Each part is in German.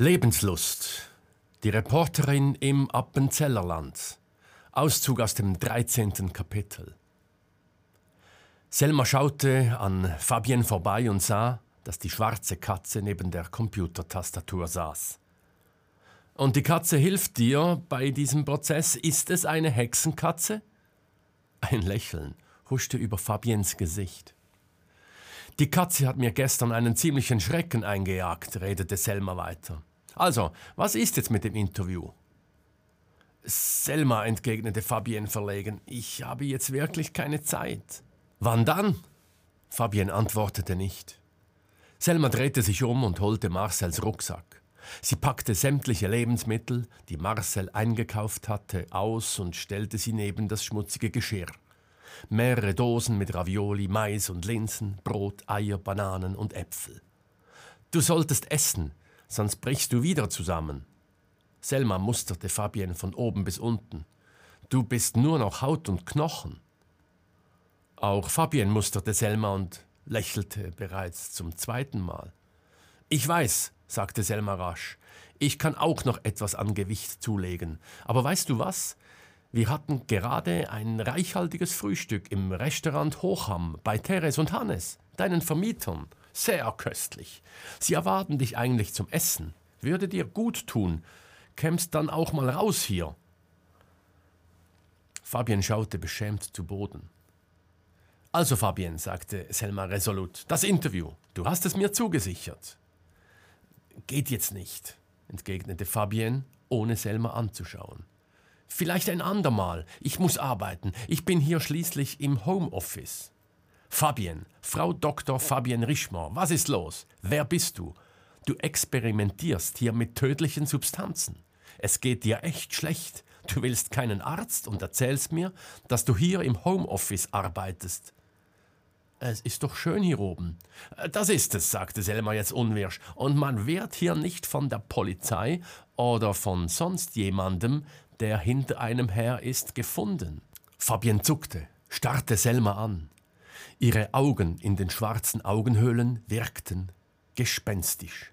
Lebenslust. Die Reporterin im Appenzellerland. Auszug aus dem 13. Kapitel. Selma schaute an Fabienne vorbei und sah, dass die schwarze Katze neben der Computertastatur saß. Und die Katze hilft dir bei diesem Prozess. Ist es eine Hexenkatze? Ein Lächeln huschte über Fabiens Gesicht. Die Katze hat mir gestern einen ziemlichen Schrecken eingejagt, redete Selma weiter. Also, was ist jetzt mit dem Interview? Selma, entgegnete Fabienne verlegen, ich habe jetzt wirklich keine Zeit. Wann dann? Fabienne antwortete nicht. Selma drehte sich um und holte Marcels Rucksack. Sie packte sämtliche Lebensmittel, die Marcel eingekauft hatte, aus und stellte sie neben das schmutzige Geschirr. Mehrere Dosen mit Ravioli, Mais und Linsen, Brot, Eier, Bananen und Äpfel. Du solltest essen, sonst brichst du wieder zusammen. Selma musterte Fabienne von oben bis unten. Du bist nur noch Haut und Knochen. Auch Fabienne musterte Selma und lächelte bereits zum zweiten Mal. Ich weiß, sagte Selma rasch, ich kann auch noch etwas an Gewicht zulegen. Aber weißt du was? Wir hatten gerade ein reichhaltiges Frühstück im Restaurant Hochham bei Teres und Hannes, deinen Vermietern. Sehr köstlich. Sie erwarten dich eigentlich zum Essen. Würde dir gut tun. Kämst dann auch mal raus hier. Fabian schaute beschämt zu Boden. Also Fabian, sagte Selma resolut, das Interview. Du hast es mir zugesichert. Geht jetzt nicht, entgegnete Fabian, ohne Selma anzuschauen. Vielleicht ein andermal. Ich muss arbeiten. Ich bin hier schließlich im Homeoffice. Fabienne, Frau Dr. Fabienne Richmond, was ist los? Wer bist du? Du experimentierst hier mit tödlichen Substanzen. Es geht dir echt schlecht. Du willst keinen Arzt und erzählst mir, dass du hier im Homeoffice arbeitest. Es ist doch schön hier oben. Das ist es, sagte Selma jetzt unwirsch. Und man wird hier nicht von der Polizei oder von sonst jemandem, der hinter einem her ist, gefunden. Fabienne zuckte, starrte Selma an. Ihre Augen in den schwarzen Augenhöhlen wirkten gespenstisch.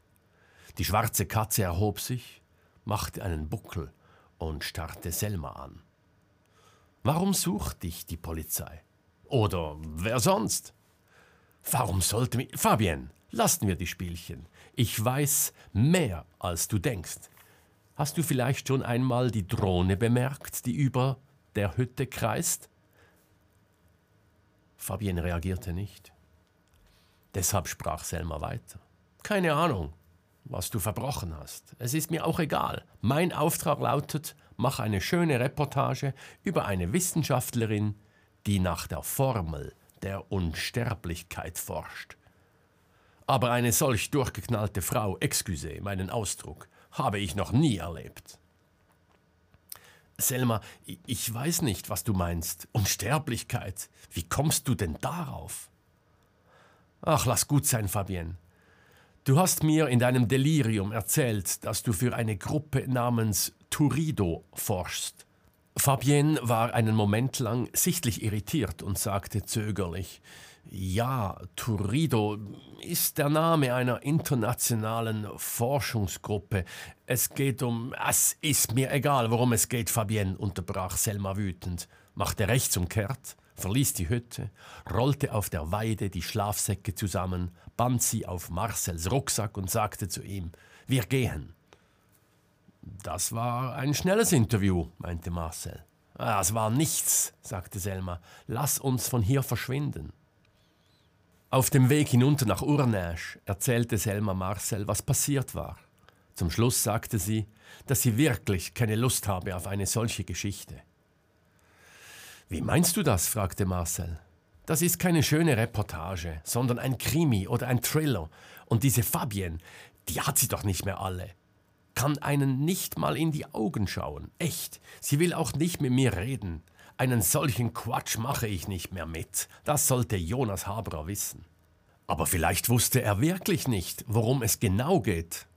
Die schwarze Katze erhob sich, machte einen Buckel und starrte Selma an. Warum sucht dich die Polizei? Oder wer sonst? Warum sollte mich. Fabienne, lassen wir die Spielchen. Ich weiß mehr, als du denkst. Hast du vielleicht schon einmal die Drohne bemerkt, die über der Hütte kreist? Fabienne reagierte nicht. Deshalb sprach Selma weiter. Keine Ahnung, was du verbrochen hast. Es ist mir auch egal. Mein Auftrag lautet, mach eine schöne Reportage über eine Wissenschaftlerin, die nach der Formel der Unsterblichkeit forscht. Aber eine solch durchgeknallte Frau, excuse meinen Ausdruck, habe ich noch nie erlebt. Selma, ich weiß nicht, was du meinst. Unsterblichkeit. Wie kommst du denn darauf? Ach, lass gut sein, Fabienne. Du hast mir in deinem Delirium erzählt, dass du für eine Gruppe namens Turido forschst. Fabienne war einen Moment lang sichtlich irritiert und sagte zögerlich, ja, Turido ist der Name einer internationalen Forschungsgruppe. Es geht um. Es ist mir egal, worum es geht, Fabienne, unterbrach Selma wütend, machte rechtsumkehrt, verließ die Hütte, rollte auf der Weide die Schlafsäcke zusammen, band sie auf Marcels Rucksack und sagte zu ihm: Wir gehen. Das war ein schnelles Interview, meinte Marcel. Ah, es war nichts, sagte Selma. Lass uns von hier verschwinden. Auf dem Weg hinunter nach Urnäsch erzählte Selma Marcel, was passiert war. Zum Schluss sagte sie, dass sie wirklich keine Lust habe auf eine solche Geschichte. Wie meinst du das? fragte Marcel. Das ist keine schöne Reportage, sondern ein Krimi oder ein Thriller. Und diese Fabienne, die hat sie doch nicht mehr alle. Kann einen nicht mal in die Augen schauen. Echt. Sie will auch nicht mit mir reden. Einen solchen Quatsch mache ich nicht mehr mit. Das sollte Jonas Haberer wissen. Aber vielleicht wusste er wirklich nicht, worum es genau geht.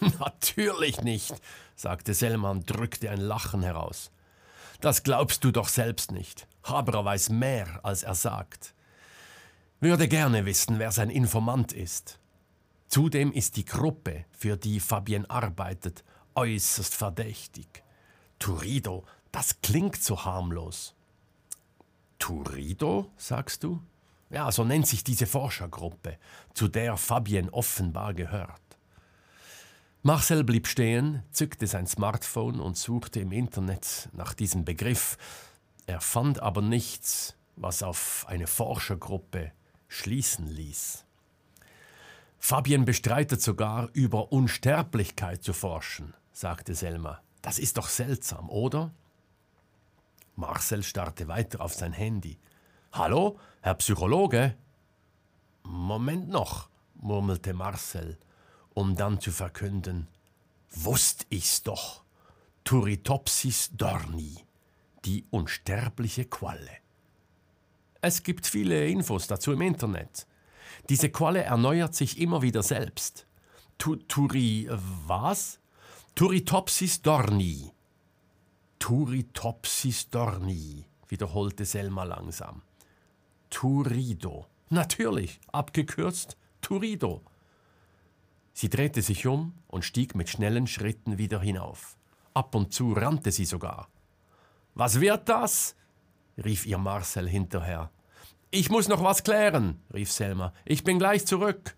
Natürlich nicht, sagte Selma und drückte ein Lachen heraus. Das glaubst du doch selbst nicht. Haberer weiß mehr, als er sagt. Würde gerne wissen, wer sein Informant ist. Zudem ist die Gruppe, für die Fabienne arbeitet, äußerst verdächtig. Turido, das klingt so harmlos. Turido, sagst du? Ja, so nennt sich diese Forschergruppe, zu der Fabienne offenbar gehört. Marcel blieb stehen, zückte sein Smartphone und suchte im Internet nach diesem Begriff. Er fand aber nichts, was auf eine Forschergruppe schließen ließ. Fabienne bestreitet sogar, über Unsterblichkeit zu forschen, sagte Selma. Das ist doch seltsam, oder? Marcel starrte weiter auf sein Handy. Hallo, Herr Psychologe? Moment noch, murmelte Marcel um dann zu verkünden, wusst ich's doch, Turritopsis dorni, die unsterbliche Qualle. Es gibt viele Infos dazu im Internet. Diese Qualle erneuert sich immer wieder selbst. Tu, turi was? Turritopsis dorni. Turritopsis dorni, wiederholte Selma langsam. Turido. Natürlich, abgekürzt Turido. Sie drehte sich um und stieg mit schnellen Schritten wieder hinauf. Ab und zu rannte sie sogar. Was wird das? rief ihr Marcel hinterher. Ich muss noch was klären, rief Selma. Ich bin gleich zurück.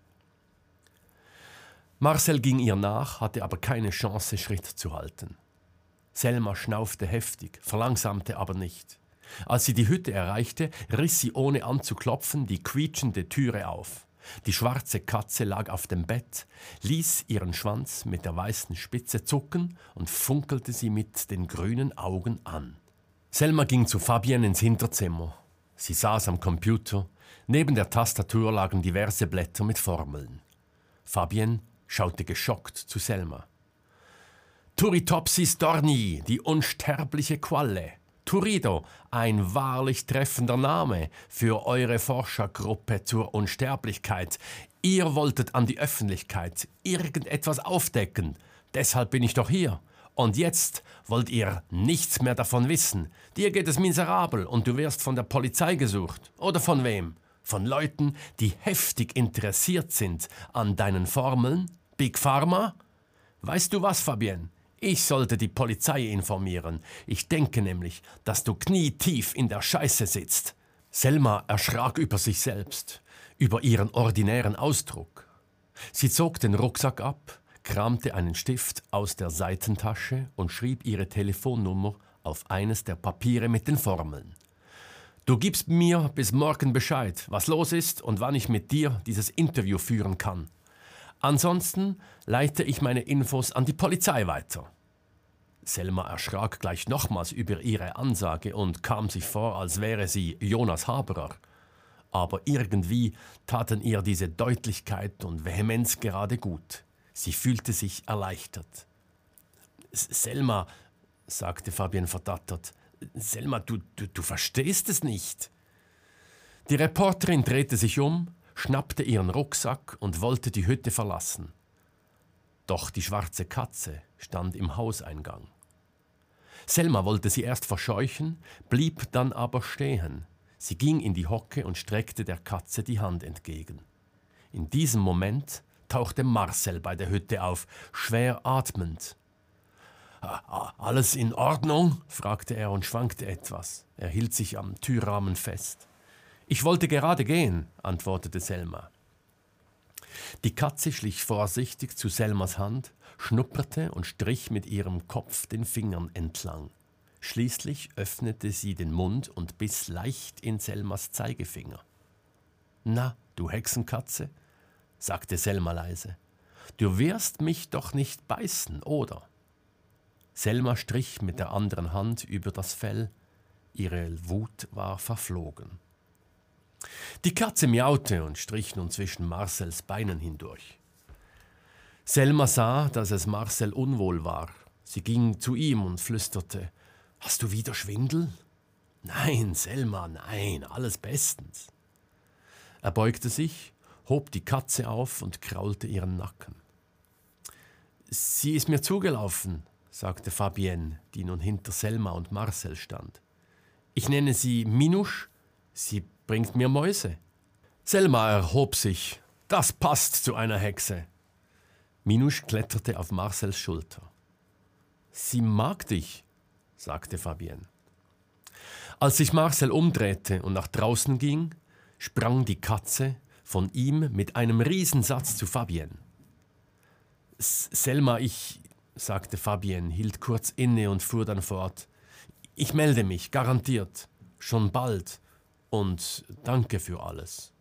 Marcel ging ihr nach, hatte aber keine Chance, Schritt zu halten. Selma schnaufte heftig, verlangsamte aber nicht. Als sie die Hütte erreichte, riss sie ohne anzuklopfen die quietschende Türe auf. Die schwarze Katze lag auf dem Bett, ließ ihren Schwanz mit der weißen Spitze zucken und funkelte sie mit den grünen Augen an. Selma ging zu Fabienne ins Hinterzimmer. Sie saß am Computer. Neben der Tastatur lagen diverse Blätter mit Formeln. Fabienne schaute geschockt zu Selma. Turritopsis dorni, die unsterbliche Qualle, Turido, ein wahrlich treffender Name für eure Forschergruppe zur Unsterblichkeit. Ihr wolltet an die Öffentlichkeit irgendetwas aufdecken. Deshalb bin ich doch hier. Und jetzt wollt ihr nichts mehr davon wissen. Dir geht es miserabel und du wirst von der Polizei gesucht. Oder von wem? Von Leuten, die heftig interessiert sind an deinen Formeln? Big Pharma? Weißt du was, Fabienne? Ich sollte die Polizei informieren. Ich denke nämlich, dass du knietief in der Scheiße sitzt. Selma erschrak über sich selbst, über ihren ordinären Ausdruck. Sie zog den Rucksack ab, kramte einen Stift aus der Seitentasche und schrieb ihre Telefonnummer auf eines der Papiere mit den Formeln. Du gibst mir bis morgen Bescheid, was los ist und wann ich mit dir dieses Interview führen kann. Ansonsten leite ich meine Infos an die Polizei weiter. Selma erschrak gleich nochmals über ihre Ansage und kam sich vor, als wäre sie Jonas Haberer. Aber irgendwie taten ihr diese Deutlichkeit und Vehemenz gerade gut. Sie fühlte sich erleichtert. Selma, sagte Fabian verdattert, Selma, du, du, du verstehst es nicht. Die Reporterin drehte sich um, schnappte ihren Rucksack und wollte die Hütte verlassen. Doch die schwarze Katze stand im Hauseingang. Selma wollte sie erst verscheuchen, blieb dann aber stehen. Sie ging in die Hocke und streckte der Katze die Hand entgegen. In diesem Moment tauchte Marcel bei der Hütte auf, schwer atmend. Alles in Ordnung? fragte er und schwankte etwas. Er hielt sich am Türrahmen fest. Ich wollte gerade gehen, antwortete Selma. Die Katze schlich vorsichtig zu Selmas Hand, schnupperte und strich mit ihrem Kopf den Fingern entlang. Schließlich öffnete sie den Mund und biss leicht in Selmas Zeigefinger. Na, du Hexenkatze, sagte Selma leise, du wirst mich doch nicht beißen, oder? Selma strich mit der anderen Hand über das Fell, ihre Wut war verflogen. Die Katze miaute und strich nun zwischen Marcels Beinen hindurch. Selma sah, dass es Marcel unwohl war. Sie ging zu ihm und flüsterte: Hast du wieder Schwindel? Nein, Selma, nein, alles bestens. Er beugte sich, hob die Katze auf und kraulte ihren Nacken. Sie ist mir zugelaufen, sagte Fabienne, die nun hinter Selma und Marcel stand. Ich nenne sie Minusch, sie bringt mir Mäuse. Selma erhob sich. Das passt zu einer Hexe. Minusch kletterte auf Marcels Schulter. Sie mag dich, sagte Fabienne. Als sich Marcel umdrehte und nach draußen ging, sprang die Katze von ihm mit einem Riesensatz zu Fabienne. Selma, ich, sagte Fabienne, hielt kurz inne und fuhr dann fort. Ich melde mich, garantiert, schon bald, und danke für alles.